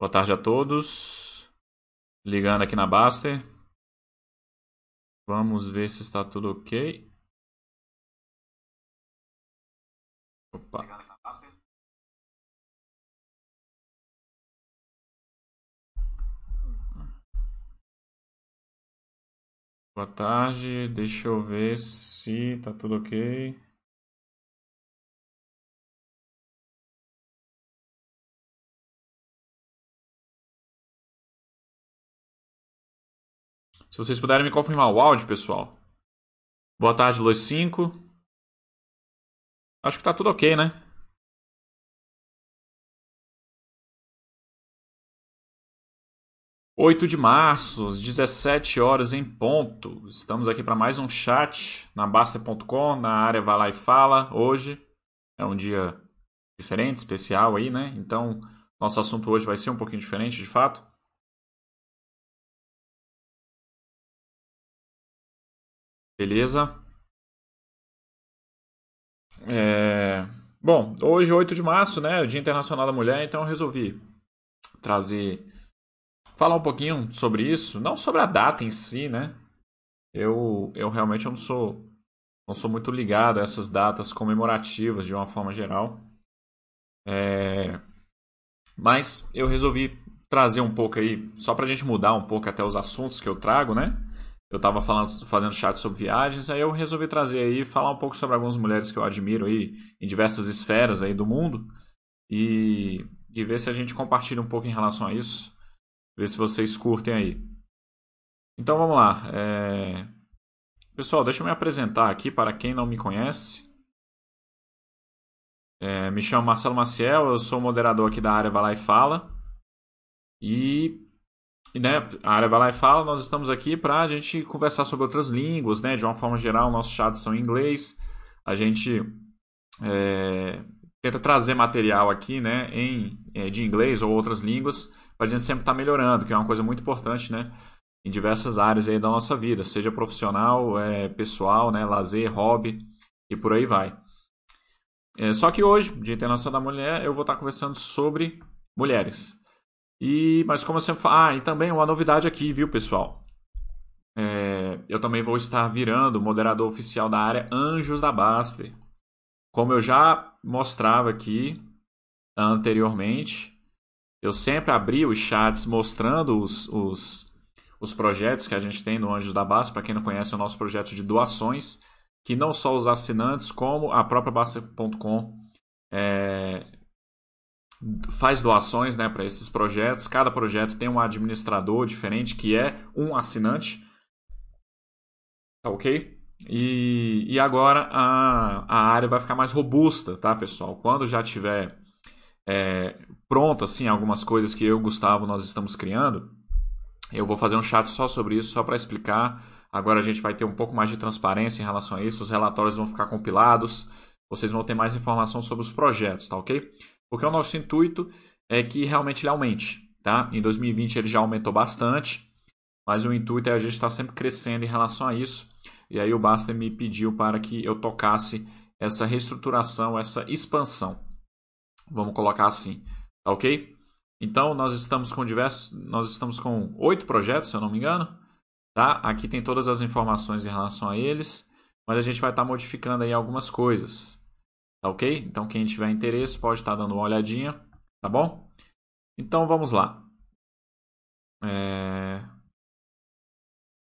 Boa tarde a todos. Ligando aqui na Baster. Vamos ver se está tudo ok. Opa. Boa tarde, deixa eu ver se está tudo ok. Se vocês puderem me confirmar o áudio, pessoal. Boa tarde, Luz 5. Acho que tá tudo ok, né? Oito de março, às 17 horas em ponto. Estamos aqui para mais um chat na Basta.com, na área Vai Lá e Fala. Hoje é um dia diferente, especial aí, né? Então, nosso assunto hoje vai ser um pouquinho diferente, de fato. Beleza? É... Bom, hoje, 8 de março, né? O Dia Internacional da Mulher, então eu resolvi trazer. falar um pouquinho sobre isso. Não sobre a data em si, né? Eu, eu realmente não sou. Não sou muito ligado a essas datas comemorativas de uma forma geral. É... Mas eu resolvi trazer um pouco aí, só pra gente mudar um pouco até os assuntos que eu trago, né? Eu estava falando, fazendo chat sobre viagens, aí eu resolvi trazer aí, falar um pouco sobre algumas mulheres que eu admiro aí em diversas esferas aí do mundo e, e ver se a gente compartilha um pouco em relação a isso, ver se vocês curtem aí. Então vamos lá. É... Pessoal, deixa eu me apresentar aqui para quem não me conhece. É, me chamo Marcelo Maciel, eu sou moderador aqui da área Vai Lá e Fala. E, né, a área vai lá e fala, nós estamos aqui para a gente conversar sobre outras línguas, né? De uma forma geral, nossos chats são em inglês. A gente é, tenta trazer material aqui, né, em, é, de inglês ou outras línguas, para a gente sempre estar tá melhorando, que é uma coisa muito importante, né? Em diversas áreas aí da nossa vida, seja profissional, é, pessoal, né, lazer, hobby e por aí vai. É, só que hoje, Dia Internacional da Mulher, eu vou estar tá conversando sobre mulheres. E, mas como eu sempre falo, ah, e também uma novidade aqui, viu, pessoal? É, eu também vou estar virando moderador oficial da área Anjos da Baster. Como eu já mostrava aqui anteriormente, eu sempre abri os chats mostrando os, os, os projetos que a gente tem no Anjos da Baster. Para quem não conhece, é o nosso projeto de doações, que não só os assinantes, como a própria Baster.com é, faz doações né, para esses projetos. Cada projeto tem um administrador diferente, que é um assinante. Tá ok? E, e agora a, a área vai ficar mais robusta, tá, pessoal? Quando já tiver é, assim, algumas coisas que eu e o Gustavo nós estamos criando, eu vou fazer um chat só sobre isso, só para explicar. Agora a gente vai ter um pouco mais de transparência em relação a isso, os relatórios vão ficar compilados, vocês vão ter mais informação sobre os projetos, tá ok? Porque o nosso intuito é que realmente ele aumente. Tá? Em 2020 ele já aumentou bastante, mas o intuito é a gente estar sempre crescendo em relação a isso. E aí o Baster me pediu para que eu tocasse essa reestruturação, essa expansão. Vamos colocar assim, tá ok? Então nós estamos com diversos, nós estamos com oito projetos, se eu não me engano, tá? Aqui tem todas as informações em relação a eles, mas a gente vai estar modificando aí algumas coisas, Tá ok? Então quem tiver interesse pode estar dando uma olhadinha, tá bom? Então vamos lá. É...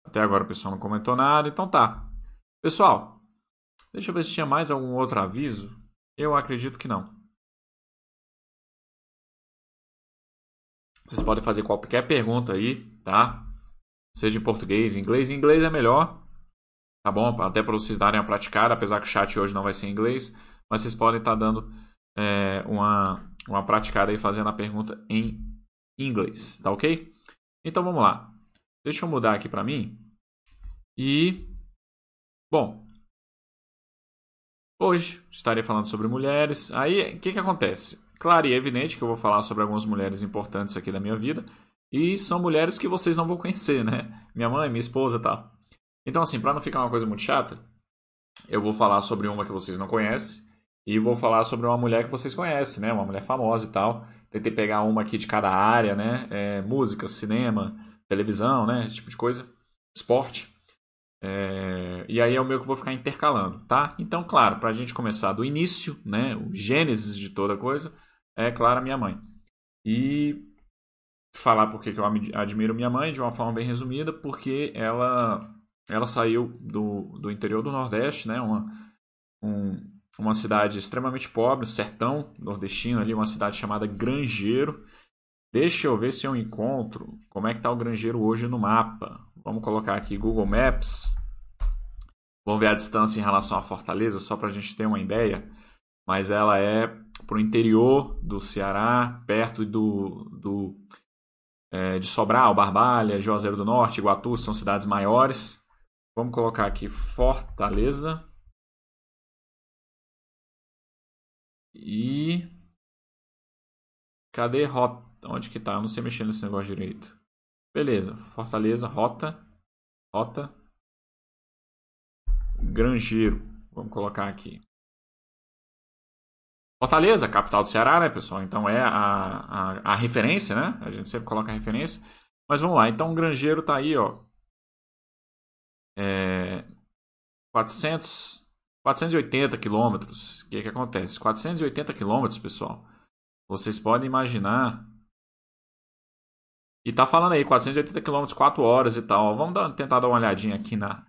Até agora o pessoal não comentou nada, então tá. Pessoal, deixa eu ver se tinha mais algum outro aviso. Eu acredito que não. Vocês podem fazer qualquer pergunta aí, tá? Seja em português, inglês. Em inglês é melhor, tá bom? Até para vocês darem a praticada, apesar que o chat hoje não vai ser em inglês mas vocês podem estar dando é, uma, uma praticada aí fazendo a pergunta em inglês, tá ok? Então vamos lá. Deixa eu mudar aqui para mim. E, bom, hoje estarei falando sobre mulheres. Aí, o que, que acontece? Claro e evidente que eu vou falar sobre algumas mulheres importantes aqui da minha vida. E são mulheres que vocês não vão conhecer, né? Minha mãe, minha esposa e tal. Então, assim, para não ficar uma coisa muito chata, eu vou falar sobre uma que vocês não conhecem e vou falar sobre uma mulher que vocês conhecem, né? Uma mulher famosa e tal. tentei pegar uma aqui de cada área, né? É, música, cinema, televisão, né? Esse tipo de coisa, esporte. É, e aí é o meu que vou ficar intercalando, tá? Então, claro, para a gente começar do início, né? O gênesis de toda coisa, é claro a minha mãe. E falar porque que eu admiro minha mãe de uma forma bem resumida, porque ela ela saiu do, do interior do Nordeste, né? Uma, um, uma cidade extremamente pobre, sertão nordestino ali, uma cidade chamada Grangeiro. Deixa eu ver se eu encontro como é que está o Grangeiro hoje no mapa. Vamos colocar aqui Google Maps. Vamos ver a distância em relação à Fortaleza, só para a gente ter uma ideia. Mas ela é para o interior do Ceará, perto do, do é, de Sobral, Barbalha, Juazeiro do Norte, Iguatu, são cidades maiores. Vamos colocar aqui Fortaleza. E. Cadê rota? Onde que tá? Eu não sei mexer nesse negócio direito. Beleza. Fortaleza, rota. Rota. Grangeiro. Vamos colocar aqui. Fortaleza, capital do Ceará, né, pessoal? Então é a, a, a referência, né? A gente sempre coloca a referência. Mas vamos lá. Então o Grangeiro tá aí, ó. É, 400, 480 quilômetros. O que, que acontece? 480 quilômetros, pessoal. Vocês podem imaginar. E tá falando aí, 480 quilômetros, 4 horas e tal. Vamos dar, tentar dar uma olhadinha aqui na.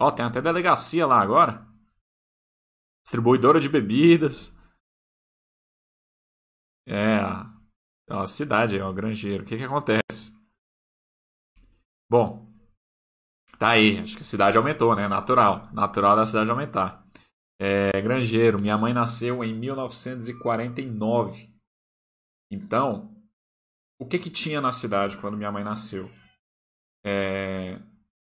Ó, tem até delegacia lá agora. Distribuidora de bebidas. É, a cidade, é o granjeiro. O que que acontece? Bom, Tá aí, acho que a cidade aumentou, né? Natural. Natural da cidade aumentar. É, Grangeiro, minha mãe nasceu em 1949. Então, o que que tinha na cidade quando minha mãe nasceu? É,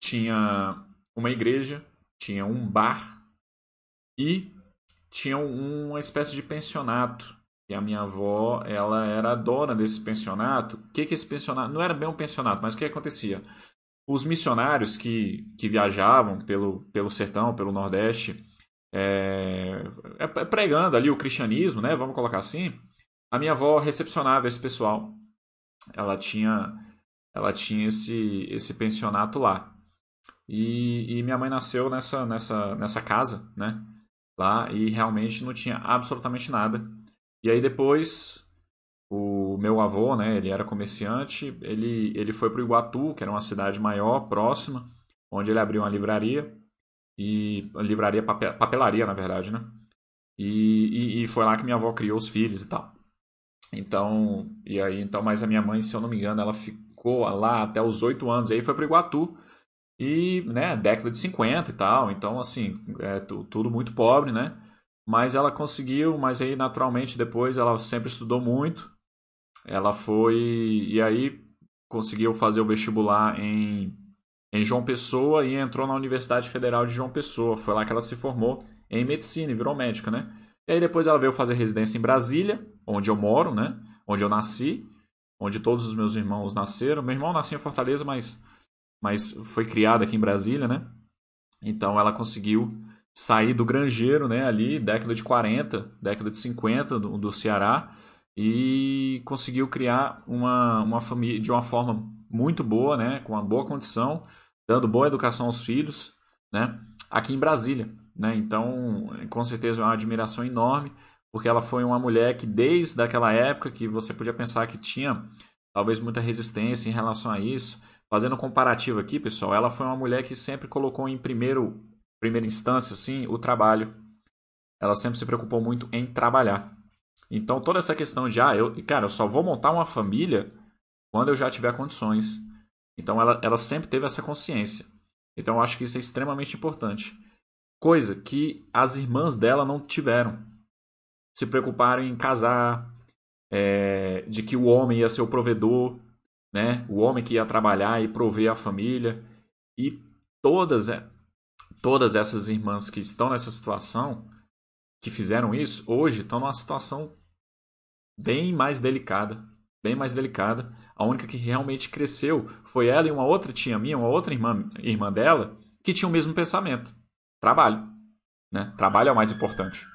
tinha uma igreja, tinha um bar e tinha uma espécie de pensionato. E a minha avó, ela era dona desse pensionato. O que que esse pensionato... Não era bem um pensionato, mas o que acontecia? Os missionários que, que viajavam pelo, pelo sertão, pelo Nordeste, é, é, é, pregando ali o cristianismo, né? Vamos colocar assim. A minha avó recepcionava esse pessoal. Ela tinha, ela tinha esse, esse pensionato lá. E, e minha mãe nasceu nessa, nessa, nessa casa, né? Lá e realmente não tinha absolutamente nada. E aí depois o meu avô, né, ele era comerciante, ele, ele foi para o Iguatu, que era uma cidade maior, próxima, onde ele abriu uma livraria, e livraria, papel, papelaria, na verdade, né? E, e, e, foi lá que minha avó criou os filhos e tal. Então, e aí, então, mas a minha mãe, se eu não me engano, ela ficou lá até os oito anos, aí foi para o Iguatu, e, né, década de 50 e tal, então, assim, é tudo muito pobre, né? Mas ela conseguiu, mas aí, naturalmente, depois ela sempre estudou muito, ela foi. E aí conseguiu fazer o vestibular em, em João Pessoa e entrou na Universidade Federal de João Pessoa. Foi lá que ela se formou em medicina e virou médica, né? E aí depois ela veio fazer residência em Brasília, onde eu moro, né? Onde eu nasci, onde todos os meus irmãos nasceram. Meu irmão nasceu em Fortaleza, mas, mas foi criado aqui em Brasília, né? Então ela conseguiu sair do granjeiro, né? Ali, década de 40, década de 50 do, do Ceará e conseguiu criar uma, uma família de uma forma muito boa, né, com uma boa condição, dando boa educação aos filhos, né, aqui em Brasília, né? Então, com certeza é uma admiração enorme, porque ela foi uma mulher que desde aquela época que você podia pensar que tinha talvez muita resistência em relação a isso, fazendo um comparativo aqui, pessoal, ela foi uma mulher que sempre colocou em primeiro primeira instância assim o trabalho. Ela sempre se preocupou muito em trabalhar. Então toda essa questão de, ah, eu, cara, eu só vou montar uma família quando eu já tiver condições. Então ela, ela sempre teve essa consciência. Então eu acho que isso é extremamente importante. Coisa que as irmãs dela não tiveram. Se preocuparam em casar, é, de que o homem ia ser o provedor, né? O homem que ia trabalhar e prover a família. E todas, é, todas essas irmãs que estão nessa situação, que fizeram isso, hoje estão numa situação bem mais delicada. Bem mais delicada. A única que realmente cresceu foi ela e uma outra tia minha, uma outra irmã, irmã dela, que tinha o mesmo pensamento. Trabalho. Né? Trabalho é o mais importante.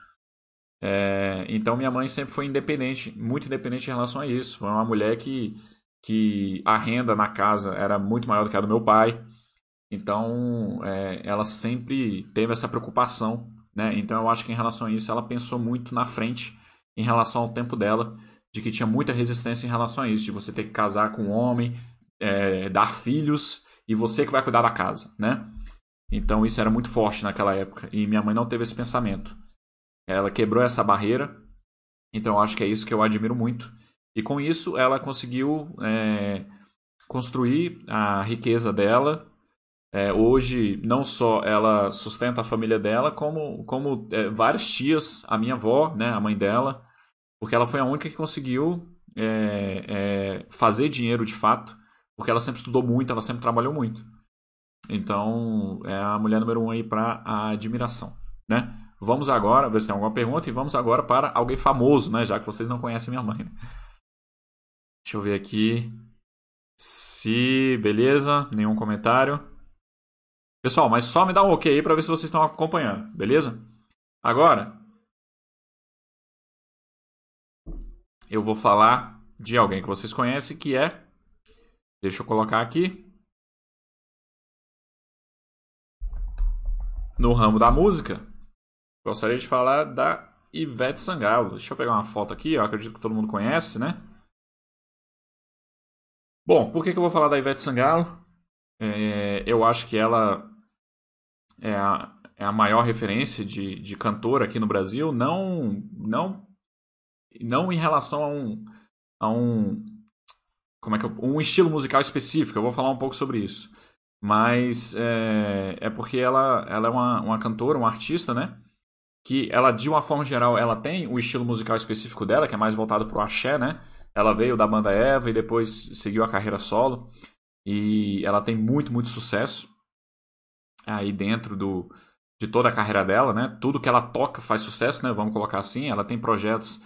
É, então minha mãe sempre foi independente, muito independente em relação a isso. Foi uma mulher que, que a renda na casa era muito maior do que a do meu pai. Então é, ela sempre teve essa preocupação. Né? Então eu acho que em relação a isso ela pensou muito na frente em relação ao tempo dela, de que tinha muita resistência em relação a isso, de você ter que casar com um homem, é, dar filhos e você que vai cuidar da casa, né? Então isso era muito forte naquela época e minha mãe não teve esse pensamento. Ela quebrou essa barreira, então acho que é isso que eu admiro muito. E com isso ela conseguiu é, construir a riqueza dela. É, hoje não só ela sustenta a família dela, como, como é, várias tias, a minha avó, né, a mãe dela, porque ela foi a única que conseguiu é, é, fazer dinheiro de fato porque ela sempre estudou muito, ela sempre trabalhou muito. Então, é a mulher número um aí para a admiração, né? Vamos agora, ver se tem alguma pergunta, e vamos agora para alguém famoso, né? Já que vocês não conhecem minha mãe. Né? Deixa eu ver aqui. Se. Beleza? Nenhum comentário. Pessoal, mas só me dá um ok aí para ver se vocês estão acompanhando, beleza? Agora. Eu vou falar de alguém que vocês conhecem que é Deixa eu colocar aqui. No ramo da música, gostaria de falar da Ivete Sangalo. Deixa eu pegar uma foto aqui, eu acredito que todo mundo conhece, né? Bom, por que, que eu vou falar da Ivete Sangalo? É, eu acho que ela é a, é a maior referência de, de cantora aqui no Brasil, não, não, não em relação a um, a um como é que eu, um estilo musical específico. Eu vou falar um pouco sobre isso. Mas é, é porque ela, ela é uma, uma cantora, uma artista, né? Que ela, de uma forma geral, ela tem o estilo musical específico dela, que é mais voltado pro axé, né? Ela veio da banda Eva e depois seguiu a carreira solo. E ela tem muito, muito sucesso aí dentro do, de toda a carreira dela, né? Tudo que ela toca faz sucesso, né? Vamos colocar assim. Ela tem projetos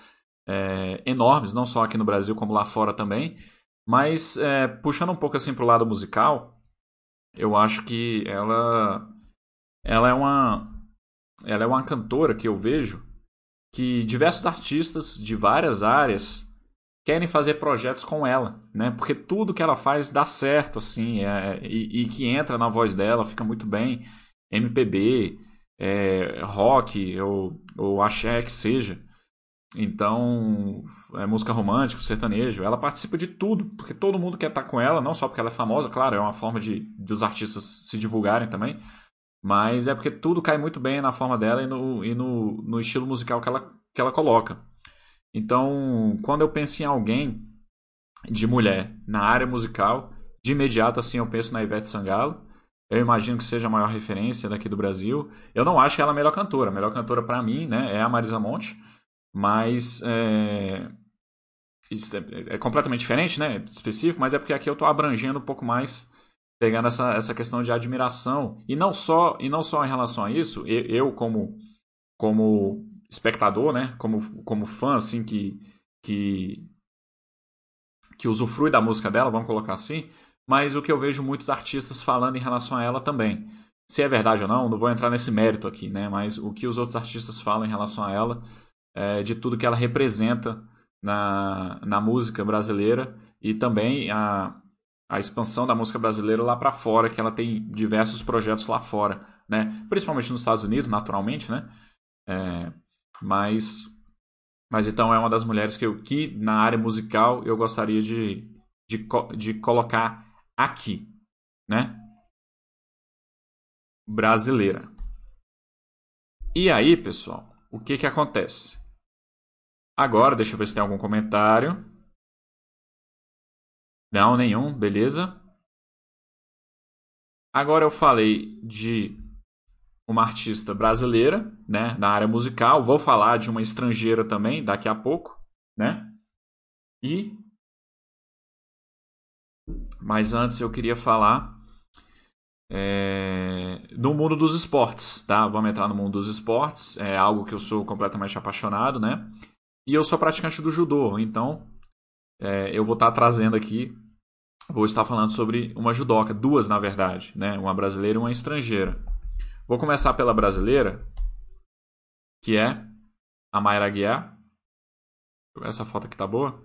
é, enormes, não só aqui no Brasil, como lá fora também. Mas, é, puxando um pouco assim pro lado musical, eu acho que ela, ela é uma, ela é uma cantora que eu vejo que diversos artistas de várias áreas querem fazer projetos com ela, né? Porque tudo que ela faz dá certo, assim, é, e, e, que entra na voz dela fica muito bem. MPB, é, rock ou, ou axé que seja. Então, é música romântica, sertanejo, ela participa de tudo, porque todo mundo quer estar com ela, não só porque ela é famosa, claro, é uma forma de, de os artistas se divulgarem também, mas é porque tudo cai muito bem na forma dela e no, e no, no estilo musical que ela, que ela coloca. Então, quando eu penso em alguém de mulher na área musical, de imediato assim eu penso na Ivete Sangalo. Eu imagino que seja a maior referência daqui do Brasil. Eu não acho ela a melhor cantora. A melhor cantora para mim, né, é a Marisa Monte mas é, é, é, completamente diferente, né? Específico, mas é porque aqui eu estou abrangendo um pouco mais, pegando essa, essa questão de admiração e não só e não só em relação a isso, eu, como como espectador, né? Como como fã, assim que que que usufrui da música dela, vamos colocar assim, mas o que eu vejo muitos artistas falando em relação a ela também. Se é verdade ou não, não vou entrar nesse mérito aqui, né? Mas o que os outros artistas falam em relação a ela é, de tudo que ela representa na, na música brasileira e também a, a expansão da música brasileira lá para fora, que ela tem diversos projetos lá fora, né? Principalmente nos Estados Unidos, naturalmente, né? É, mas, mas então é uma das mulheres que, eu, que na área musical eu gostaria de, de, de colocar aqui, né? Brasileira. E aí, pessoal, o que que acontece? Agora, deixa eu ver se tem algum comentário. Não, nenhum, beleza. Agora eu falei de uma artista brasileira, né, na área musical. Vou falar de uma estrangeira também daqui a pouco, né? E mas antes eu queria falar é, no mundo dos esportes, tá? Vamos entrar no mundo dos esportes. É algo que eu sou completamente apaixonado, né? E eu sou praticante do judô, então é, eu vou estar trazendo aqui, vou estar falando sobre uma judoca, duas na verdade, né? uma brasileira e uma estrangeira. Vou começar pela brasileira, que é a Mayra Guiar. Essa foto aqui tá boa.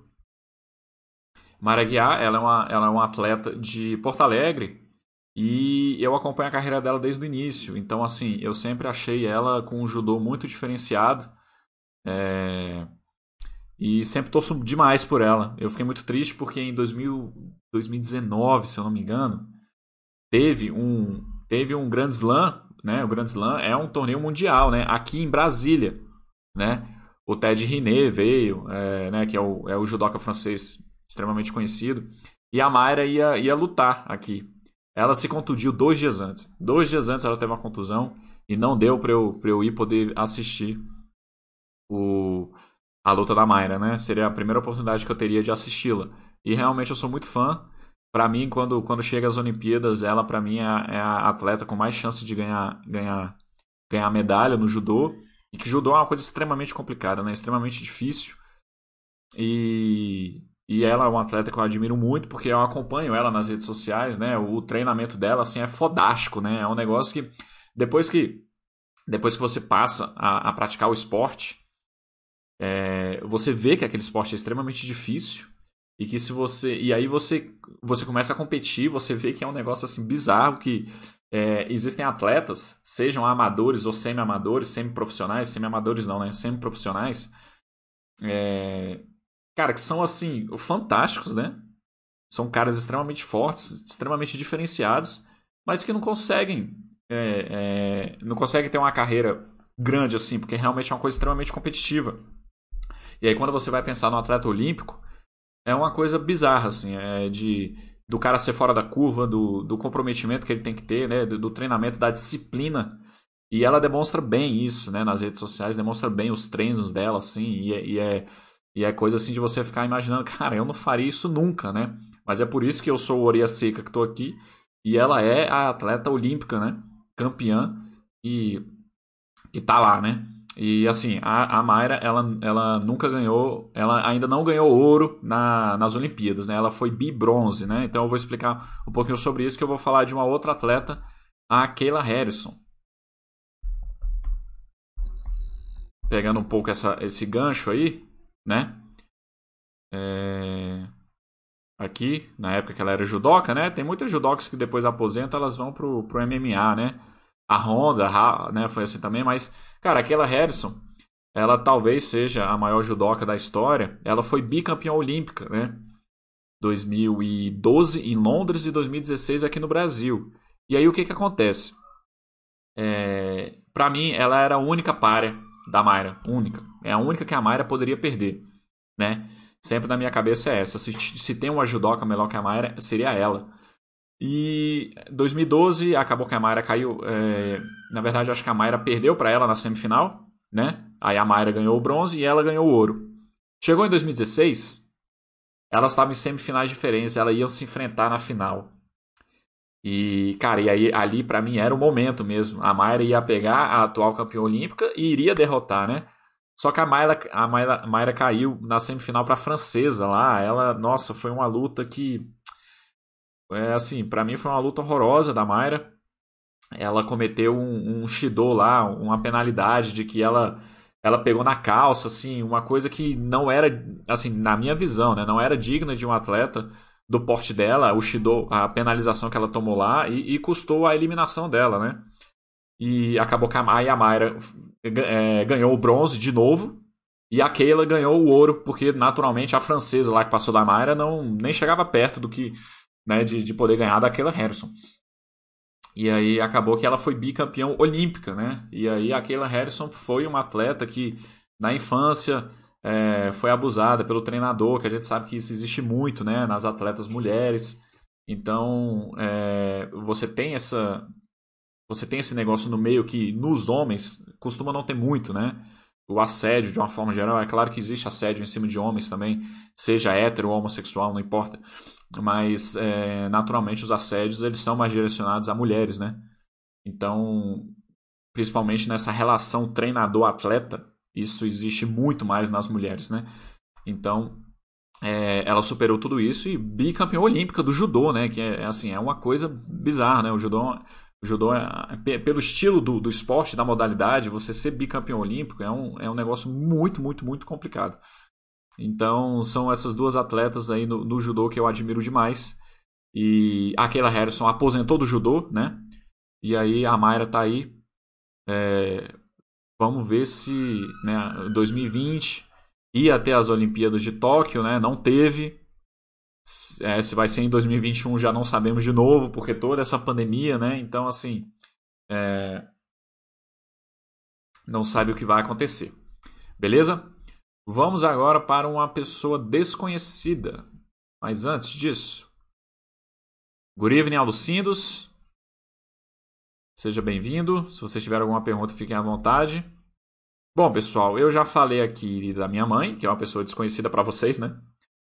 Mayra Guiar, ela é, uma, ela é uma atleta de Porto Alegre e eu acompanho a carreira dela desde o início. Então, assim, eu sempre achei ela com um judô muito diferenciado. É... E sempre torço demais por ela. Eu fiquei muito triste porque em 2000, 2019, se eu não me engano, teve um, teve um Grand Slam, né? O Grand Slam é um torneio mundial, né? Aqui em Brasília, né? O Ted Riné veio, é, né? Que é o, é o judoca francês extremamente conhecido. E a Mayra ia, ia lutar aqui. Ela se contundiu dois dias antes. Dois dias antes ela teve uma contusão e não deu para eu, eu ir poder assistir o, a luta da Mayra, né? Seria a primeira oportunidade que eu teria de assisti-la. E realmente eu sou muito fã. Para mim, quando, quando chega às Olimpíadas, ela para mim é, é, a atleta com mais chance de ganhar, ganhar, ganhar medalha no judô. E que judô é uma coisa extremamente complicada, né? Extremamente difícil. E, e ela é uma atleta que eu admiro muito, porque eu acompanho ela nas redes sociais, né? O treinamento dela, assim, é fodástico, né? É um negócio que, depois que, depois que você passa a, a praticar o esporte, é, você vê que aquele esporte é extremamente difícil e que se você e aí você você começa a competir você vê que é um negócio assim bizarro que é, existem atletas sejam amadores ou semi amadores semi profissionais semi amadores não né semi profissionais é, cara que são assim fantásticos né? São caras extremamente fortes extremamente diferenciados mas que não conseguem é, é não conseguem ter uma carreira grande assim porque realmente é uma coisa extremamente competitiva e aí quando você vai pensar no atleta olímpico, é uma coisa bizarra, assim, é de do cara ser fora da curva, do, do comprometimento que ele tem que ter, né, do, do treinamento, da disciplina. E ela demonstra bem isso, né, nas redes sociais, demonstra bem os treinos dela, assim, e é, e é, e é coisa assim de você ficar imaginando, cara, eu não faria isso nunca, né? Mas é por isso que eu sou o Oria Seca que estou aqui, e ela é a atleta olímpica, né? Campeã, e, e tá lá, né? E assim, a, a Mayra, ela, ela nunca ganhou, ela ainda não ganhou ouro na, nas Olimpíadas, né? Ela foi bi-bronze, né? Então eu vou explicar um pouquinho sobre isso, que eu vou falar de uma outra atleta, a Kayla Harrison. Pegando um pouco essa, esse gancho aí, né? É... Aqui, na época que ela era judoca, né? Tem muitas judocas que depois aposentam, elas vão pro, pro MMA, né? A Honda, né? Foi assim também, mas Cara, aquela Harrison, ela talvez seja a maior judoca da história. Ela foi bicampeã olímpica, né? 2012 em Londres e 2016 aqui no Brasil. E aí o que que acontece? É, para mim, ela era a única párea da Mayra, única. É a única que a Mayra poderia perder, né? Sempre na minha cabeça é essa. Se, se tem uma judoca melhor que a Mayra, seria ela. E 2012 acabou que a Mayra caiu. É, na verdade, acho que a Mayra perdeu para ela na semifinal, né? Aí a Mayra ganhou o bronze e ela ganhou o ouro. Chegou em 2016, elas estavam em semifinais diferentes, elas iam se enfrentar na final. E, cara, e aí ali para mim era o momento mesmo. A Mayra ia pegar a atual campeã olímpica e iria derrotar, né? Só que a Mayra, a Mayra, a Mayra caiu na semifinal para francesa lá. Ela, nossa, foi uma luta que é assim, para mim foi uma luta horrorosa da Mayra. Ela cometeu um, um shido lá, uma penalidade de que ela ela pegou na calça, assim, uma coisa que não era, assim, na minha visão, né, não era digna de um atleta do porte dela, o shido, a penalização que ela tomou lá e, e custou a eliminação dela, né? E acabou que a, Mayra é, ganhou o bronze de novo e a Keila ganhou o ouro, porque naturalmente a francesa lá que passou da Mayra não nem chegava perto do que né, de, de poder ganhar daquela Harrison. E aí acabou que ela foi bicampeã olímpica, né? E aí aquela Harrison foi uma atleta que na infância é, foi abusada pelo treinador, que a gente sabe que isso existe muito, né? Nas atletas mulheres. Então é, você tem essa você tem esse negócio no meio que nos homens costuma não ter muito, né? O assédio, de uma forma geral, é claro que existe assédio em cima de homens também, seja hétero ou homossexual, não importa mas é, naturalmente os assédios eles são mais direcionados a mulheres, né? Então, principalmente nessa relação treinador-atleta, isso existe muito mais nas mulheres, né? Então, é, ela superou tudo isso e bicampeã olímpica do judô, né? Que é assim, é uma coisa bizarra, né? O judô O judô, é, pelo estilo do, do esporte, da modalidade, você ser bicampeão olímpico é um, é um negócio muito, muito, muito complicado. Então, são essas duas atletas aí no, no judô que eu admiro demais. E a Keila Harrison aposentou do judô, né? E aí a Mayra tá aí. É, vamos ver se né, 2020 ia até as Olimpíadas de Tóquio, né? Não teve. É, se vai ser em 2021 já não sabemos de novo, porque toda essa pandemia, né? Então, assim. É... Não sabe o que vai acontecer. Beleza? Vamos agora para uma pessoa desconhecida. Mas antes disso. Good evening, Alucindos. Seja bem-vindo. Se você tiver alguma pergunta, fiquem à vontade. Bom, pessoal, eu já falei aqui da minha mãe, que é uma pessoa desconhecida para vocês, né?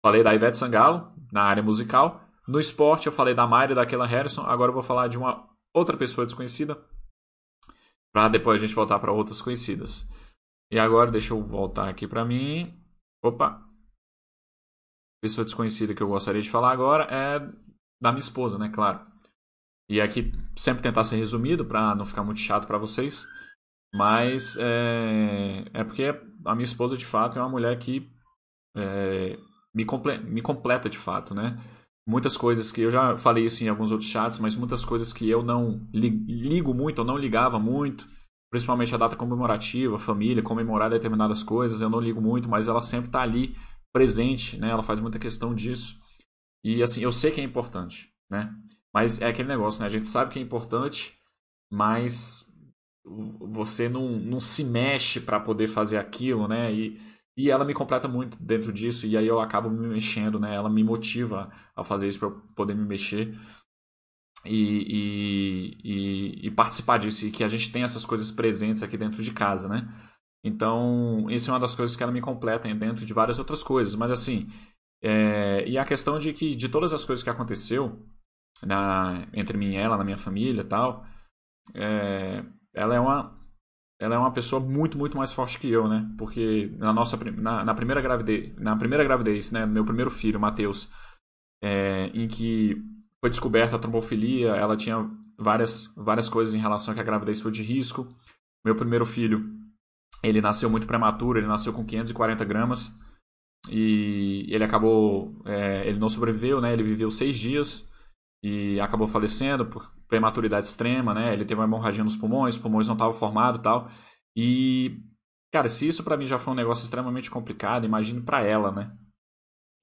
Falei da Ivete Sangalo, na área musical. No esporte, eu falei da Mayra e daquela Harrison. Agora eu vou falar de uma outra pessoa desconhecida, para depois a gente voltar para outras conhecidas. E agora, deixa eu voltar aqui para mim. Opa! Pessoa desconhecida que eu gostaria de falar agora é da minha esposa, né? Claro. E aqui sempre tentar ser resumido para não ficar muito chato para vocês. Mas é, é porque a minha esposa, de fato, é uma mulher que é, me, comple me completa de fato, né? Muitas coisas que eu já falei isso em alguns outros chats, mas muitas coisas que eu não li ligo muito, ou não ligava muito, principalmente a data comemorativa, família, comemorar determinadas coisas, eu não ligo muito, mas ela sempre está ali presente, né? Ela faz muita questão disso. E assim, eu sei que é importante, né? Mas é aquele negócio, né? A gente sabe que é importante, mas você não, não se mexe para poder fazer aquilo, né? E, e ela me completa muito dentro disso, e aí eu acabo me mexendo, né? Ela me motiva a fazer isso para poder me mexer e, e, e, e, participar disso, e que a gente tem essas coisas presentes aqui dentro de casa, né? Então, isso é uma das coisas que ela me completa dentro de várias outras coisas, mas assim, é, e a questão de que de todas as coisas que aconteceu na, entre mim e ela, na minha família e tal, é, ela é uma ela é uma pessoa muito muito mais forte que eu, né? Porque na nossa na, na primeira gravidez, na primeira gravidez, né, meu primeiro filho, Matheus, é, em que foi descoberta a trombofilia, ela tinha várias várias coisas em relação a que a gravidez foi de risco. Meu primeiro filho, ele nasceu muito prematuro, ele nasceu com 540 gramas e ele acabou, é, ele não sobreviveu, né? Ele viveu seis dias e acabou falecendo por prematuridade extrema, né? Ele teve uma hemorragia nos pulmões, os pulmões não estavam formados e tal. E, cara, se isso para mim já foi um negócio extremamente complicado, imagine para ela, né?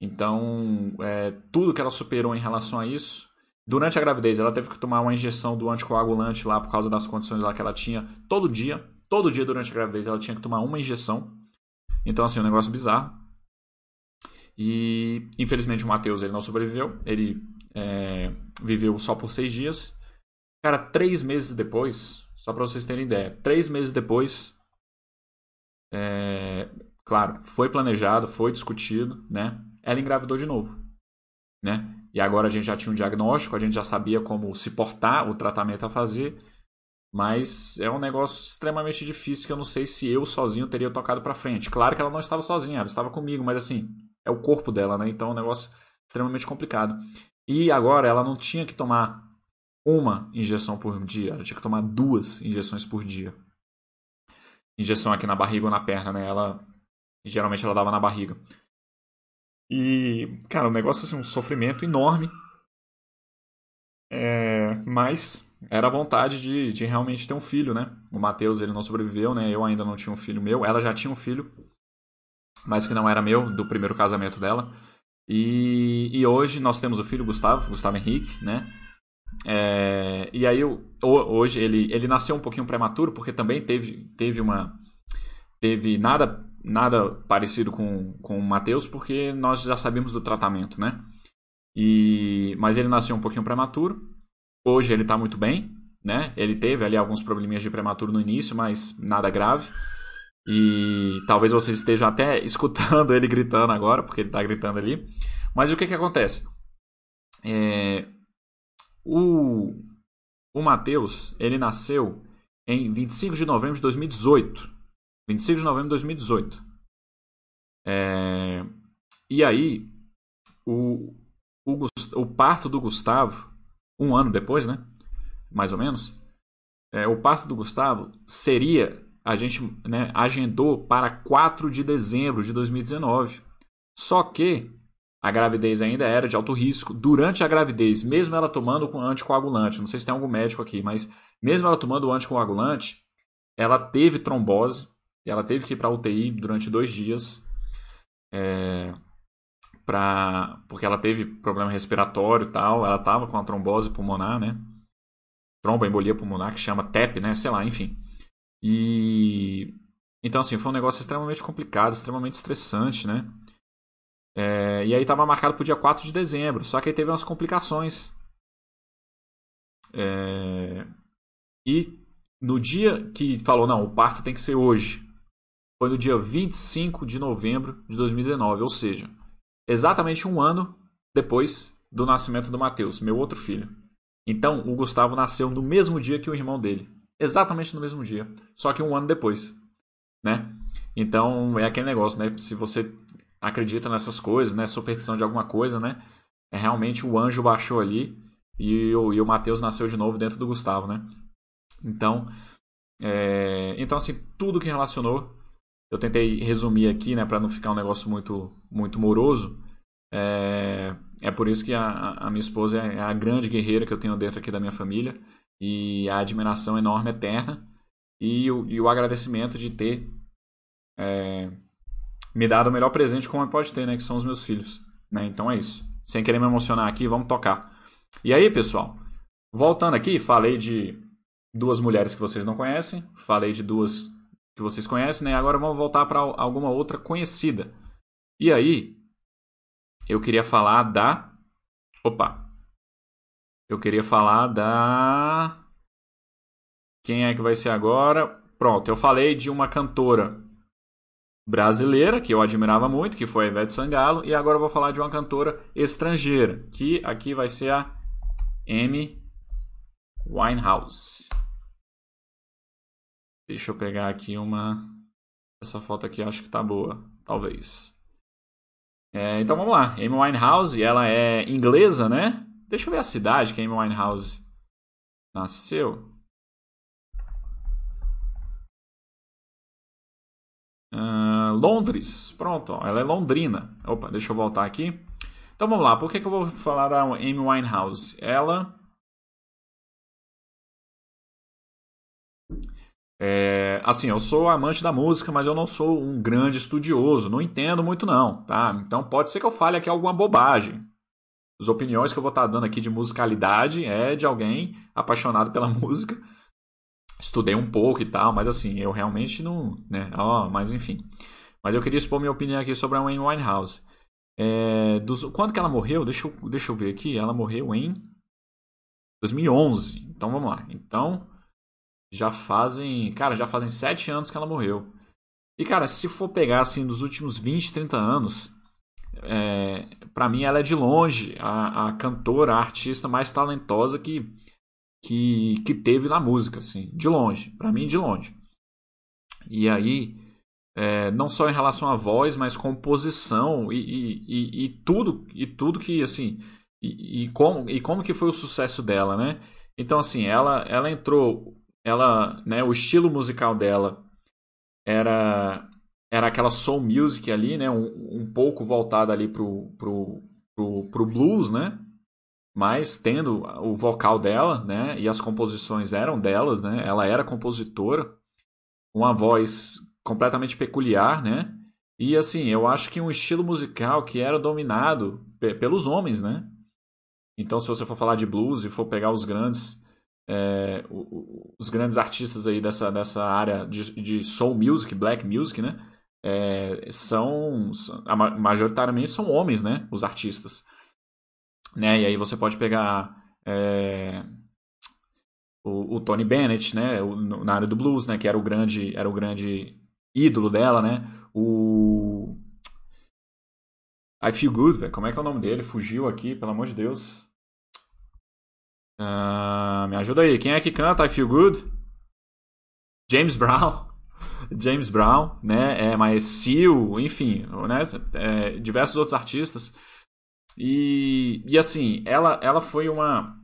Então, é, tudo que ela superou em relação a isso. Durante a gravidez, ela teve que tomar uma injeção do anticoagulante lá por causa das condições lá que ela tinha todo dia. Todo dia durante a gravidez ela tinha que tomar uma injeção. Então, assim, um negócio bizarro. E, infelizmente, o Matheus ele não sobreviveu. Ele é, viveu só por seis dias. Cara, três meses depois, só para vocês terem ideia, três meses depois, é, claro, foi planejado, foi discutido, né? Ela engravidou de novo, né? E agora a gente já tinha um diagnóstico, a gente já sabia como se portar, o tratamento a fazer, mas é um negócio extremamente difícil que eu não sei se eu sozinho teria tocado para frente. Claro que ela não estava sozinha, ela estava comigo, mas assim, é o corpo dela, né? Então é um negócio extremamente complicado. E agora ela não tinha que tomar uma injeção por dia, ela tinha que tomar duas injeções por dia. Injeção aqui na barriga ou na perna, né? Ela geralmente ela dava na barriga. E, cara, o negócio assim, um sofrimento enorme. É, mas era a vontade de, de realmente ter um filho, né? O Matheus, ele não sobreviveu, né? Eu ainda não tinha um filho meu. Ela já tinha um filho, mas que não era meu, do primeiro casamento dela. E, e hoje nós temos o filho Gustavo, Gustavo Henrique, né? É, e aí hoje ele, ele nasceu um pouquinho prematuro porque também teve, teve uma teve nada nada parecido com, com o Matheus porque nós já sabíamos do tratamento, né? E mas ele nasceu um pouquinho prematuro. Hoje ele está muito bem, né? Ele teve ali alguns probleminhas de prematuro no início, mas nada grave. E talvez vocês estejam até escutando ele gritando agora, porque ele está gritando ali. Mas o que, que acontece? É, o o Matheus, ele nasceu em 25 de novembro de 2018. 25 de novembro de 2018. É, e aí, o, o, o parto do Gustavo, um ano depois, né? mais ou menos, é, o parto do Gustavo seria, a gente né, agendou para 4 de dezembro de 2019. Só que a gravidez ainda era de alto risco. Durante a gravidez, mesmo ela tomando anticoagulante, não sei se tem algum médico aqui, mas mesmo ela tomando anticoagulante, ela teve trombose, ela teve que ir para UTI durante dois dias, é, pra, porque ela teve problema respiratório e tal, ela estava com a trombose pulmonar, né? Tromboembolia pulmonar, que chama TEP, né? Sei lá, enfim. E então assim, foi um negócio extremamente complicado, extremamente estressante, né? É, e aí estava marcado para o dia 4 de dezembro, só que aí teve umas complicações. É, e no dia que falou, não, o parto tem que ser hoje, foi no dia 25 de novembro de 2019, ou seja, exatamente um ano depois do nascimento do Mateus, meu outro filho. Então, o Gustavo nasceu no mesmo dia que o irmão dele. Exatamente no mesmo dia, só que um ano depois, né? Então, é aquele negócio, né? Se você acredita nessas coisas, né? Superstição de alguma coisa, né? É realmente o anjo baixou ali e o, e o Mateus nasceu de novo dentro do Gustavo, né? Então, é, então assim, tudo que relacionou, eu tentei resumir aqui, né, para não ficar um negócio muito, muito moroso. É, é por isso que a, a minha esposa é a grande guerreira que eu tenho dentro aqui da minha família e a admiração enorme eterna e o, e o agradecimento de ter é, me dado o melhor presente como pode ter, né? Que são os meus filhos. Né? Então é isso. Sem querer me emocionar aqui, vamos tocar. E aí, pessoal, voltando aqui, falei de duas mulheres que vocês não conhecem, falei de duas que vocês conhecem, né? Agora vamos voltar para alguma outra conhecida. E aí, eu queria falar da. Opa! Eu queria falar da. Quem é que vai ser agora? Pronto, eu falei de uma cantora brasileira, que eu admirava muito, que foi a Ivete Sangalo, e agora eu vou falar de uma cantora estrangeira, que aqui vai ser a Amy Winehouse. Deixa eu pegar aqui uma. Essa foto aqui acho que tá boa, talvez. É, então vamos lá. Amy Winehouse, ela é inglesa, né? Deixa eu ver a cidade que a Amy Winehouse nasceu. Uh, Londres, pronto, ela é londrina. Opa, deixa eu voltar aqui. Então vamos lá, por que, que eu vou falar da Amy Winehouse? Ela. É, assim, eu sou amante da música, mas eu não sou um grande estudioso, não entendo muito não, tá? Então pode ser que eu fale aqui alguma bobagem. As opiniões que eu vou estar dando aqui de musicalidade é de alguém apaixonado pela música estudei um pouco e tal, mas assim, eu realmente não. Né? Oh, mas enfim. Mas eu queria expor minha opinião aqui sobre a Wayne Winehouse. É, dos, quando que ela morreu? Deixa eu, deixa eu ver aqui. Ela morreu em 2011. Então vamos lá. Então já fazem. Cara, já fazem sete anos que ela morreu. E cara, se for pegar assim dos últimos 20, 30 anos. É, para mim ela é de longe a, a cantora, a artista mais talentosa que que, que teve na música, assim, de longe, para mim de longe. E aí, é, não só em relação à voz, mas composição e, e, e, e tudo e tudo que assim e, como e como que foi o sucesso dela, né? Então assim, ela ela entrou, ela, né, o estilo musical dela era era aquela soul music ali, né, um, um pouco voltada ali pro, pro, pro, pro blues, né? mas tendo o vocal dela, né, e as composições eram delas, né, ela era compositora, uma voz completamente peculiar, né, e assim, eu acho que um estilo musical que era dominado pelos homens, né, então se você for falar de blues e for pegar os grandes é, os grandes artistas aí dessa, dessa área de, de soul music, black music, né, é, são majoritariamente são homens, né, os artistas né? E aí você pode pegar é, o, o, Tony Bennett, né? O, na área do blues, né? Que era o grande, era o grande ídolo dela, né? O I Feel Good, velho. Como é que é o nome dele? Fugiu aqui, pelo amor de Deus. Uh, me ajuda aí. Quem é que canta I Feel Good? James Brown. James Brown, né? É, mas Seal, enfim, né? É, diversos outros artistas e, e assim, ela, ela foi uma,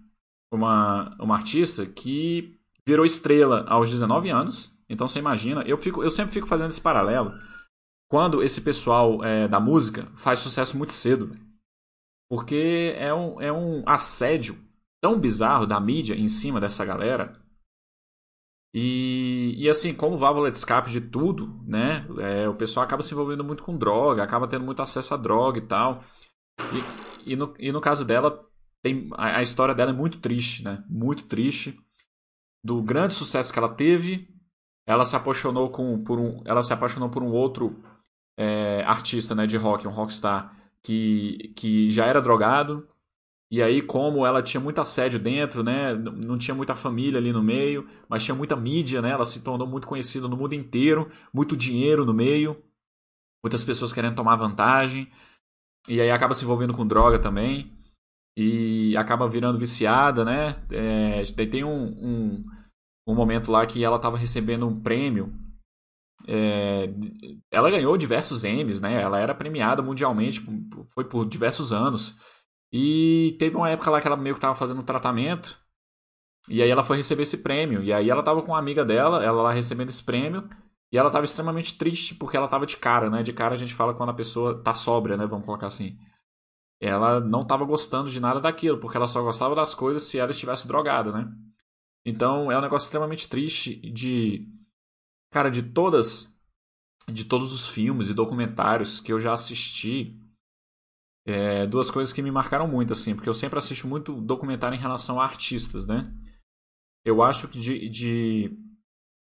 uma, uma artista que virou estrela aos 19 anos. Então você imagina, eu, fico, eu sempre fico fazendo esse paralelo. Quando esse pessoal é, da música faz sucesso muito cedo. Porque é um, é um assédio tão bizarro da mídia em cima dessa galera. E, e assim, como válvula de escape de tudo, né? É, o pessoal acaba se envolvendo muito com droga, acaba tendo muito acesso a droga e tal. E, e, no, e no caso dela, tem, a, a história dela é muito triste, né? Muito triste. Do grande sucesso que ela teve, ela se apaixonou com, por um, ela se apaixonou por um outro é, artista, né, de rock, um rockstar que, que já era drogado. E aí, como ela tinha muito assédio dentro, né? Não tinha muita família ali no meio, mas tinha muita mídia, né? Ela se tornou muito conhecida no mundo inteiro, muito dinheiro no meio, muitas pessoas querendo tomar vantagem. E aí acaba se envolvendo com droga também e acaba virando viciada, né? É, tem um, um, um, momento lá que ela estava recebendo um prêmio. É, ela ganhou diversos Emmys, né? Ela era premiada mundialmente, foi por diversos anos. E teve uma época lá que ela meio que estava fazendo um tratamento. E aí ela foi receber esse prêmio. E aí ela estava com uma amiga dela, ela lá recebendo esse prêmio. E ela estava extremamente triste porque ela estava de cara, né? De cara a gente fala quando a pessoa tá sóbria, né? Vamos colocar assim ela não estava gostando de nada daquilo, porque ela só gostava das coisas se ela estivesse drogada, né? Então é um negócio extremamente triste de. Cara, de todas. De todos os filmes e documentários que eu já assisti, é, duas coisas que me marcaram muito, assim, porque eu sempre assisto muito documentário em relação a artistas, né? Eu acho que de, de,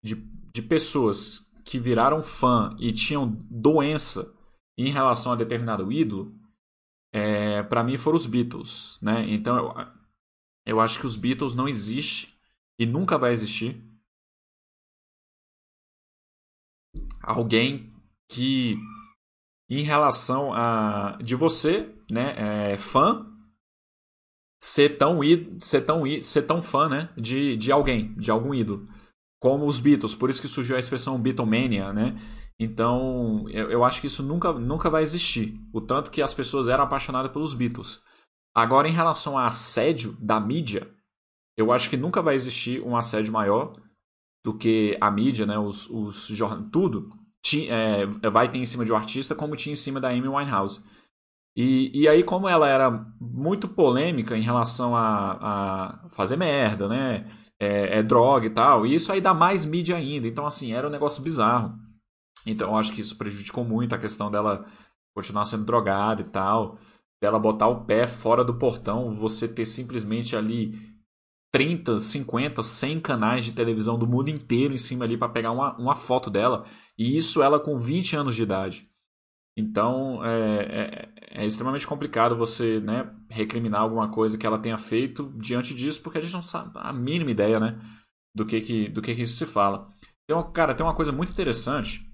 de, de pessoas que viraram fã e tinham doença em relação a determinado ídolo, é, para mim foram os Beatles, né? Então eu, eu acho que os Beatles não existe e nunca vai existir alguém que em relação a de você, né, é, fã ser tão ser tão ser tão fã, né, de, de alguém, de algum ídolo, como os Beatles, por isso que surgiu a expressão Beatlemania, né? Então, eu, eu acho que isso nunca, nunca vai existir. O tanto que as pessoas eram apaixonadas pelos Beatles. Agora, em relação a assédio da mídia, eu acho que nunca vai existir um assédio maior do que a mídia, né? Os, os tudo é, vai ter em cima de um artista, como tinha em cima da Amy Winehouse. E, e aí, como ela era muito polêmica em relação a, a fazer merda, né? É, é droga e tal, e isso aí dá mais mídia ainda. Então, assim, era um negócio bizarro. Então eu acho que isso prejudicou muito a questão dela continuar sendo drogada e tal, dela botar o pé fora do portão, você ter simplesmente ali 30, 50, 100 canais de televisão do mundo inteiro em cima ali para pegar uma, uma foto dela, e isso ela com 20 anos de idade. Então é, é, é, extremamente complicado você né, recriminar alguma coisa que ela tenha feito diante disso, porque a gente não sabe a mínima ideia né, do, que, que, do que, que isso se fala. Então, cara, tem uma coisa muito interessante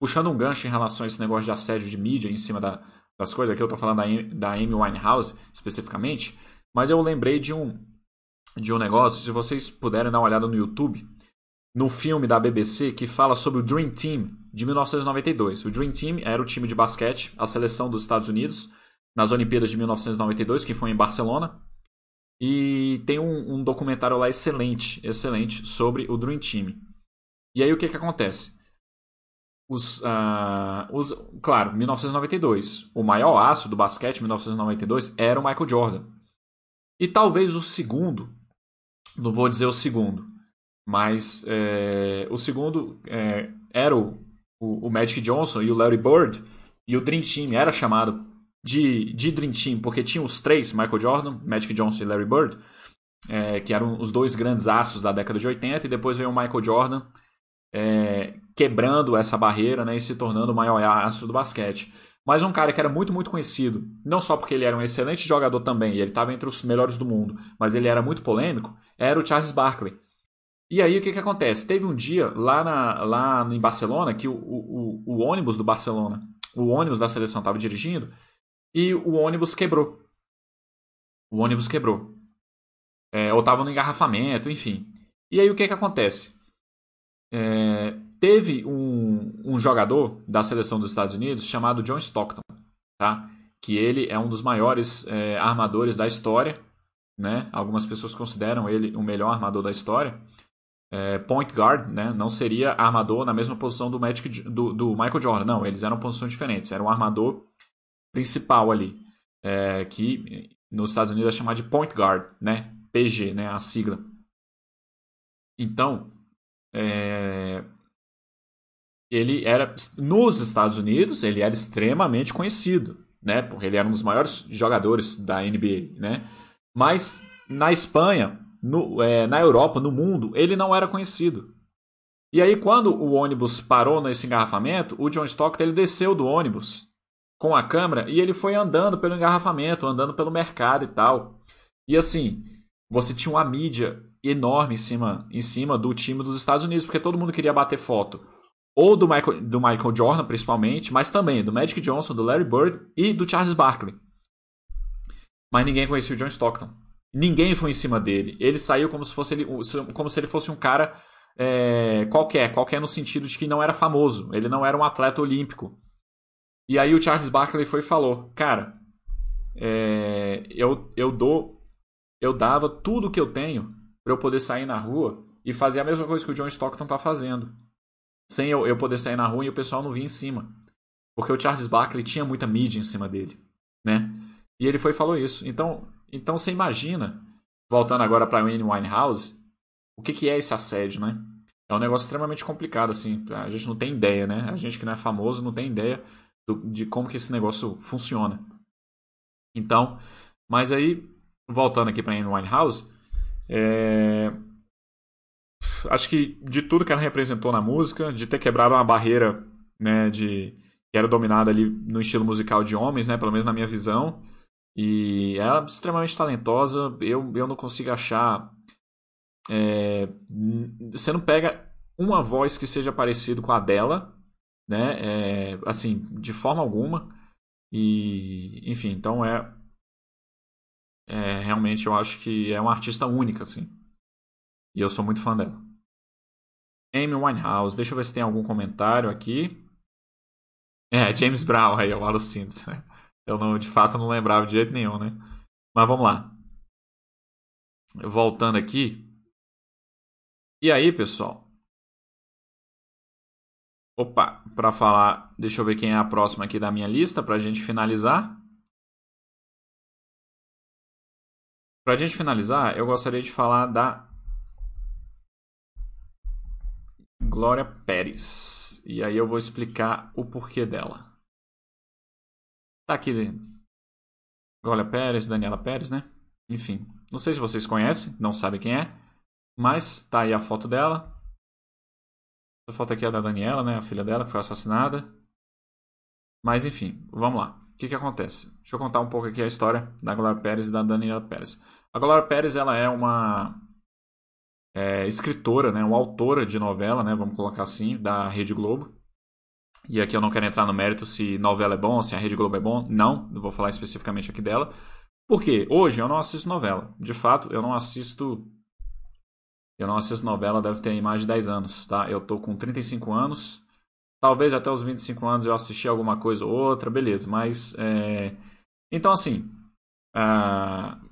puxando um gancho em relação a esse negócio de assédio de mídia em cima da, das coisas, aqui eu estou falando da, da Amy Winehouse especificamente, mas eu lembrei de um, de um negócio, se vocês puderem dar uma olhada no YouTube, no filme da BBC que fala sobre o Dream Team de 1992. O Dream Team era o time de basquete, a seleção dos Estados Unidos, nas Olimpíadas de 1992, que foi em Barcelona. E tem um, um documentário lá excelente, excelente, sobre o Dream Team. E aí o que, que acontece? Os, uh, os, claro, 1992. O maior aço do basquete 1992 era o Michael Jordan. E talvez o segundo, não vou dizer o segundo, mas é, o segundo é, era o, o, Magic Johnson e o Larry Bird. E o Dream Team era chamado de, de Dream Team porque tinha os três, Michael Jordan, Magic Johnson e Larry Bird, é, que eram os dois grandes aços da década de 80. E depois veio o Michael Jordan é, quebrando essa barreira né, e se tornando o maior astro do basquete. Mas um cara que era muito, muito conhecido, não só porque ele era um excelente jogador também, e ele estava entre os melhores do mundo, mas ele era muito polêmico, era o Charles Barkley. E aí o que, que acontece? Teve um dia lá, na, lá em Barcelona que o, o, o ônibus do Barcelona, o ônibus da seleção estava dirigindo, e o ônibus quebrou. O ônibus quebrou. É, ou estava no engarrafamento, enfim. E aí o que, que acontece? É, teve um, um, jogador da seleção dos Estados Unidos chamado John Stockton, tá? que ele é um dos maiores é, armadores da história né? Algumas pessoas consideram ele o melhor armador da história. É, point guard, né? Não seria armador na mesma posição do, Magic, do, do Michael Jordan. Não, eles eram posições diferentes. Era um armador principal ali, é, que nos Estados Unidos é chamado de point guard, né? PG, né? A sigla. Então, é, ele era nos Estados Unidos ele era extremamente conhecido, né? Porque ele era um dos maiores jogadores da NBA, né? Mas na Espanha, no, é, na Europa, no mundo, ele não era conhecido. E aí quando o ônibus parou nesse engarrafamento, o John Stockton ele desceu do ônibus com a câmera e ele foi andando pelo engarrafamento, andando pelo mercado e tal. E assim, você tinha uma mídia enorme em cima, em cima do time dos Estados Unidos, porque todo mundo queria bater foto ou do Michael, do Michael Jordan, principalmente, mas também do Magic Johnson, do Larry Bird e do Charles Barkley. Mas ninguém conhecia o John Stockton. Ninguém foi em cima dele. Ele saiu como se, fosse ele, como se ele fosse um cara é, qualquer, qualquer no sentido de que não era famoso. Ele não era um atleta olímpico. E aí o Charles Barkley foi e falou: Cara, é, eu, eu dou. Eu dava tudo que eu tenho para eu poder sair na rua e fazer a mesma coisa que o John Stockton tá fazendo sem eu, eu poder sair na rua e o pessoal não vir em cima. Porque o Charles Barkley tinha muita mídia em cima dele, né? E ele foi e falou isso. Então, então você imagina, voltando agora para Amy Winehouse, o que, que é esse assédio, né? É um negócio extremamente complicado, assim. A gente não tem ideia, né? A gente que não é famoso não tem ideia do, de como que esse negócio funciona. Então, mas aí, voltando aqui para Amy Winehouse, é, acho que de tudo que ela representou na música, de ter quebrado uma barreira, né, de que era dominada ali no estilo musical de homens, né, pelo menos na minha visão. E ela é extremamente talentosa. Eu, eu não consigo achar. É, você não pega uma voz que seja parecido com a dela, né? É, assim, de forma alguma. E, enfim, então é, é. Realmente eu acho que é uma artista única, assim. E eu sou muito fã dela. Amy Winehouse. Deixa eu ver se tem algum comentário aqui. É, James Brown, aí eu alucino. Eu não, de fato não lembrava de jeito nenhum, né? Mas vamos lá. Voltando aqui. E aí, pessoal? Opa, para falar, deixa eu ver quem é a próxima aqui da minha lista para a gente finalizar. Para a gente finalizar, eu gostaria de falar da Glória Pérez. E aí eu vou explicar o porquê dela. Tá aqui. Glória Pérez, Daniela Pérez, né? Enfim, não sei se vocês conhecem, não sabem quem é, mas tá aí a foto dela. Essa foto aqui é da Daniela, né? A filha dela que foi assassinada. Mas enfim, vamos lá. O que que acontece? Deixa eu contar um pouco aqui a história da Glória Pérez e da Daniela Pérez. A Glória Pérez, ela é uma é, escritora, né, uma autora de novela, né, vamos colocar assim, da Rede Globo. E aqui eu não quero entrar no mérito se novela é bom, se a Rede Globo é bom. Não, não vou falar especificamente aqui dela. Porque hoje eu não assisto novela. De fato, eu não assisto. Eu não assisto novela, deve ter mais de 10 anos, tá? Eu tô com 35 anos. Talvez até os 25 anos eu assisti alguma coisa ou outra, beleza. Mas. É... Então, assim. Uh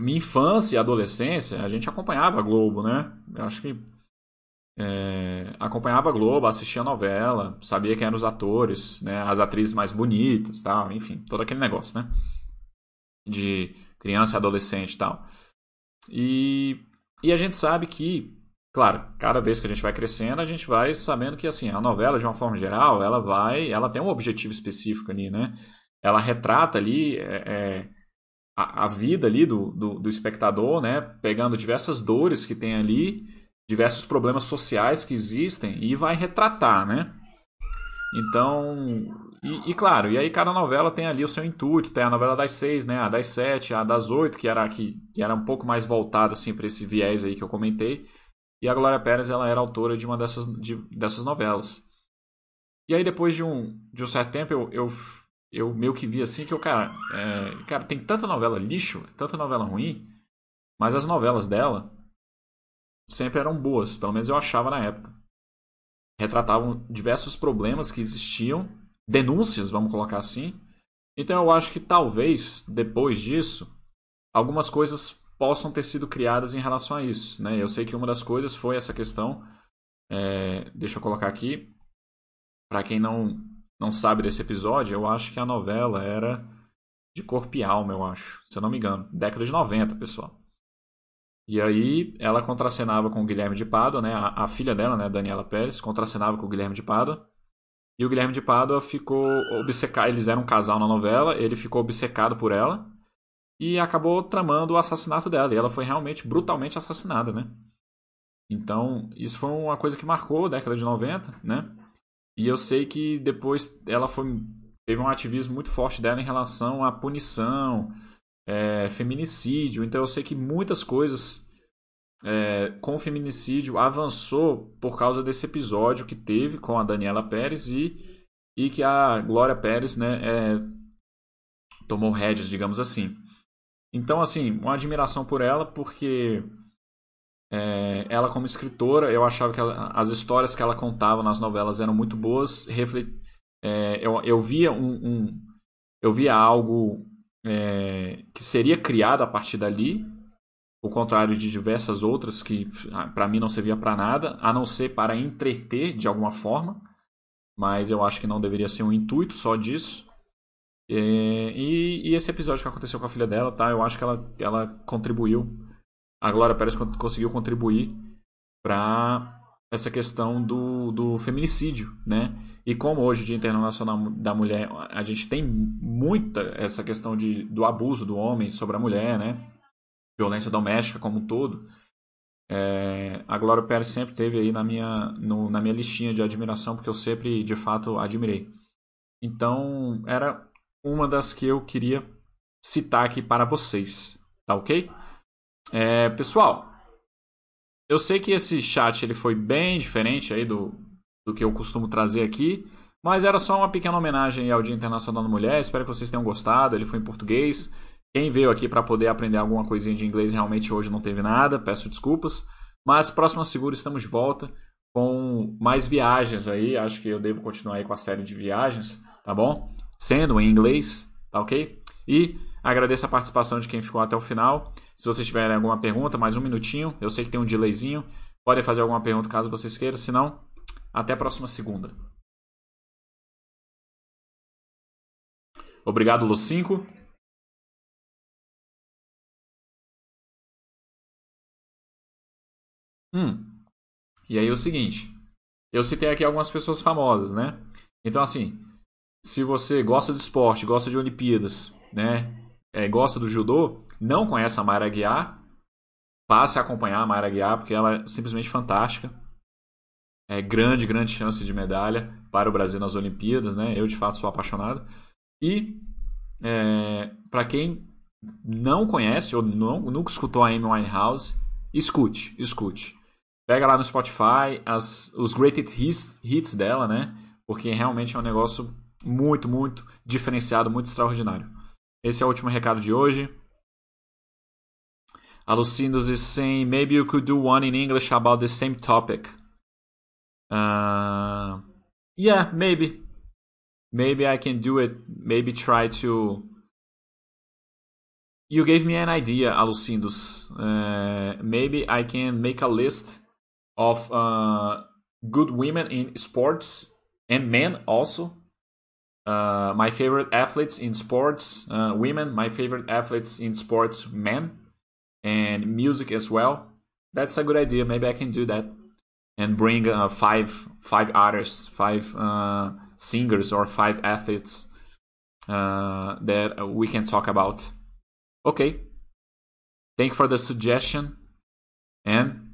minha infância e adolescência, a gente acompanhava a Globo, né? Eu acho que é, acompanhava a Globo, assistia a novela, sabia quem eram os atores, né? As atrizes mais bonitas, tal, enfim, todo aquele negócio, né? De criança adolescente tal. E, e a gente sabe que, claro, cada vez que a gente vai crescendo, a gente vai sabendo que, assim, a novela, de uma forma geral, ela vai, ela tem um objetivo específico ali, né? Ela retrata ali... É, é, a, a vida ali do, do, do, espectador, né? Pegando diversas dores que tem ali, diversos problemas sociais que existem e vai retratar, né? Então, e, e, claro, e aí cada novela tem ali o seu intuito, tem a novela das seis, né? A das sete, a das oito, que era que, que era um pouco mais voltada assim para esse viés aí que eu comentei. E a Glória Pérez ela era autora de uma dessas, de, dessas novelas. E aí depois de um, de um certo tempo eu, eu eu meio que vi assim que o cara, é, cara, tem tanta novela lixo, tanta novela ruim, mas as novelas dela sempre eram boas, pelo menos eu achava na época. Retratavam diversos problemas que existiam, denúncias, vamos colocar assim. Então eu acho que talvez depois disso algumas coisas possam ter sido criadas em relação a isso. Né? Eu sei que uma das coisas foi essa questão. É, deixa eu colocar aqui. Para quem não, não sabe desse episódio, eu acho que a novela era de corpo e alma, eu acho. Se eu não me engano. Década de 90, pessoal. E aí ela contracenava com o Guilherme de Pádua, né? A, a, filha dela, né, Daniela Pérez, contracenava com o Guilherme de Pádua. E o Guilherme de Pádua ficou obcecado, eles eram um casal na novela, ele ficou obcecado por ela e acabou tramando o assassinato dela. E ela foi realmente brutalmente assassinada, né? Então, isso foi uma coisa que marcou a década de 90, né? E eu sei que depois ela foi teve um ativismo muito forte dela em relação à punição, é, feminicídio. Então eu sei que muitas coisas é, com o feminicídio avançou por causa desse episódio que teve com a Daniela Pérez e, e que a Glória Pérez né, é, tomou rédeas, digamos assim. Então, assim, uma admiração por ela, porque é, ela, como escritora, eu achava que ela, as histórias que ela contava nas novelas eram muito boas. É, eu, eu via um, um, eu via algo é, que seria criado a partir dali, o contrário de diversas outras que ah, para mim não servia para nada, a não ser para entreter de alguma forma, mas eu acho que não deveria ser um intuito só disso. É, e, e, esse episódio que aconteceu com a filha dela, tá? Eu acho que ela, ela contribuiu, a Glória Pérez conseguiu contribuir para essa questão do, do feminicídio, né? E como hoje, Dia Internacional da Mulher, a gente tem muita essa questão de, do abuso do homem sobre a mulher, né? Violência doméstica como um todo. É, a Glória Pérez sempre teve aí na minha, no, na minha listinha de admiração, porque eu sempre, de fato, admirei. Então, era uma das que eu queria citar aqui para vocês, tá ok? É, pessoal, eu sei que esse chat ele foi bem diferente aí do, do que eu costumo trazer aqui. Mas era só uma pequena homenagem ao Dia Internacional da Mulher. Espero que vocês tenham gostado. Ele foi em português. Quem veio aqui para poder aprender alguma coisinha de inglês realmente hoje não teve nada. Peço desculpas. Mas próxima segura estamos de volta com mais viagens aí. Acho que eu devo continuar aí com a série de viagens, tá bom? Sendo em inglês, tá ok? E agradeço a participação de quem ficou até o final. Se vocês tiverem alguma pergunta, mais um minutinho. Eu sei que tem um delayzinho. Podem fazer alguma pergunta caso vocês queiram. Se não, até a próxima segunda. Obrigado, Lu5. Hum. E aí é o seguinte. Eu citei aqui algumas pessoas famosas, né? Então, assim, se você gosta de esporte, gosta de Olimpíadas, né? É, gosta do judô, não conhece a Mayra Guiar, passe a acompanhar a Mayra Guiar, porque ela é simplesmente fantástica é, grande, grande chance de medalha para o Brasil nas Olimpíadas, né? Eu de fato sou apaixonado. E é, para quem não conhece ou não, nunca escutou a Amy Winehouse, escute, escute. Pega lá no Spotify as, os greatest hits, dela, né? Porque realmente é um negócio muito, muito diferenciado, muito extraordinário. Esse é o último recado de hoje. Alucindos is saying, maybe you could do one in English about the same topic. Uh, yeah, maybe. Maybe I can do it. Maybe try to. You gave me an idea, Alucindos. Uh, maybe I can make a list of uh, good women in sports and men also. Uh, my favorite athletes in sports, uh, women. My favorite athletes in sports, men, and music as well. That's a good idea. Maybe I can do that and bring uh, five five artists, five uh, singers, or five athletes uh, that we can talk about. Okay. Thank you for the suggestion and